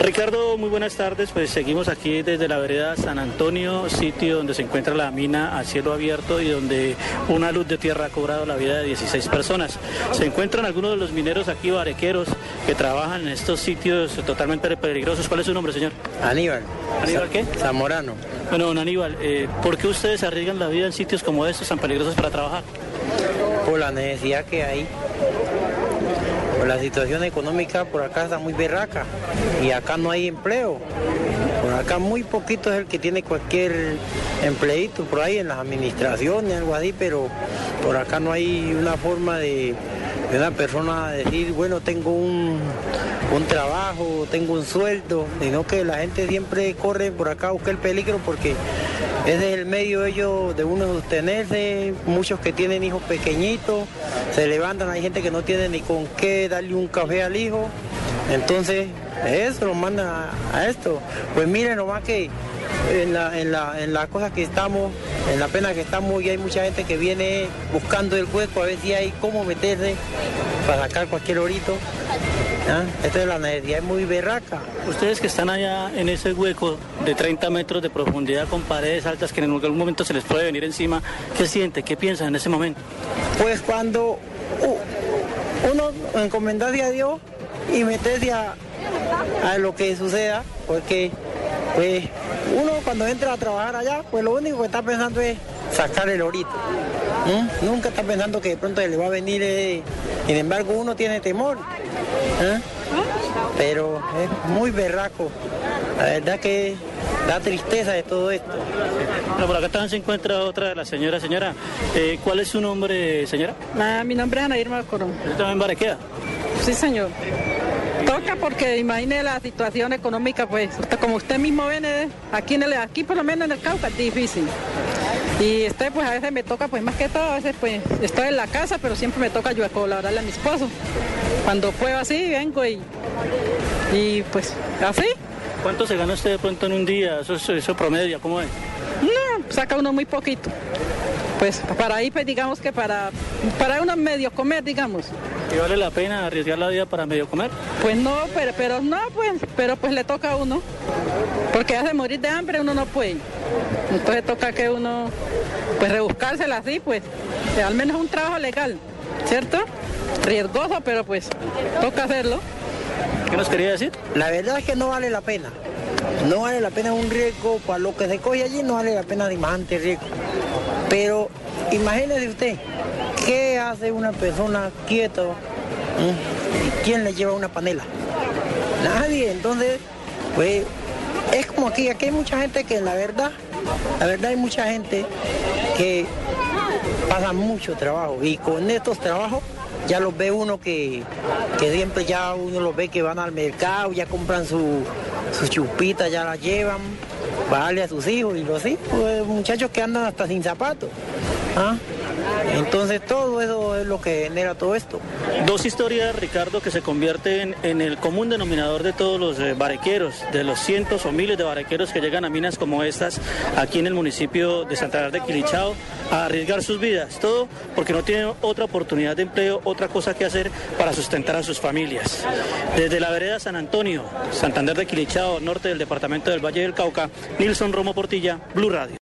Ricardo, muy buenas tardes. Pues seguimos aquí desde la vereda San Antonio, sitio donde se encuentra la mina a cielo abierto y donde una luz de tierra ha cobrado la vida de 16 personas. Se encuentran algunos de los mineros aquí, barequeros, que trabajan en estos sitios totalmente peligrosos. ¿Cuál es su nombre, señor? Aníbal. ¿Aníbal qué? Zamorano. Bueno, don Aníbal, eh, ¿por qué ustedes arriesgan la vida en sitios como estos tan peligrosos para trabajar? Por la necesidad que hay. La situación económica por acá está muy berraca y acá no hay empleo. Por acá muy poquito es el que tiene cualquier empleito por ahí en las administraciones, algo así, pero por acá no hay una forma de, de una persona decir, bueno, tengo un, un trabajo, tengo un sueldo, sino que la gente siempre corre por acá a buscar el peligro porque ese es el medio ellos de uno sostenerse, muchos que tienen hijos pequeñitos, se levantan, hay gente que no tiene ni con qué darle un café al hijo, entonces eso lo manda a, esto. Pues miren nomás que en la, en, la, en la cosa que estamos, en la pena que estamos, y hay mucha gente que viene buscando el hueco a ver si hay cómo meterse para sacar cualquier orito. ¿Ah? Esta es la necesidad, es muy berraca. Ustedes que están allá en ese hueco de 30 metros de profundidad con paredes altas que en algún momento se les puede venir encima, ¿qué siente? ¿Qué piensan en ese momento? Pues cuando uh, uno encomendarse a Dios y meterse a, a lo que suceda, porque pues uno cuando entra a trabajar allá, pues lo único que está pensando es sacar el orito. ¿Mm? Nunca está pensando que de pronto le va a venir, eh, sin embargo uno tiene temor. ¿eh? Pero es muy berraco. La verdad que da tristeza de todo esto. Bueno, por acá también se encuentra otra de las señoras. Señora, eh, ¿cuál es su nombre, señora? Ah, mi nombre es Ana Irma Corón. ¿Usted también barequea? Sí, señor. Toca porque imagine la situación económica, pues, como usted mismo ve, eh, aquí, en el, aquí por lo menos en el Cauca es difícil. Y este, pues a veces me toca, pues más que todo, a veces pues estoy en la casa, pero siempre me toca ayudar a colaborarle a mi esposo. Cuando puedo así, vengo y, y pues así. ¿Cuánto se gana usted de pronto en un día? Eso, es- eso promedia, ¿cómo es? No, saca uno muy poquito. Pues para ahí, pues digamos que para, para uno medio comer, digamos. ¿Y vale la pena arriesgar la vida para medio comer? Pues no, pero, pero no, pues, pero pues le toca a uno. Porque hace morir de hambre uno no puede. Entonces toca que uno, pues rebuscársela así, pues, eh, al menos un trabajo legal, ¿cierto? Riesgoso, pero pues toca hacerlo. ¿Qué nos quería decir? La verdad es que no vale la pena. No vale la pena un riesgo para lo que se coge allí, no vale la pena semejante riesgo. Pero imagínese usted, ¿qué hace una persona quieta? ¿Mm? ¿Quién le lleva una panela? Nadie. Entonces, pues es como aquí, aquí hay mucha gente que la verdad, la verdad hay mucha gente que pasa mucho trabajo y con estos trabajos ya los ve uno que, que siempre ya uno los ve que van al mercado, ya compran su, su chupita, ya la llevan, para darle a sus hijos y los hijos, muchachos que andan hasta sin zapatos. ¿ah? Entonces todo eso es lo que genera todo esto. Dos historias, Ricardo, que se convierten en el común denominador de todos los eh, de los cientos o miles de barequeros que llegan a minas como estas aquí en el municipio de Santander de Quilichao a arriesgar sus vidas. Todo porque no tienen otra oportunidad de empleo, otra cosa que hacer para sustentar a sus familias. Desde la vereda San Antonio, Santander de Quilichao, norte del departamento del Valle del Cauca, Nilson Romo Portilla, Blue Radio.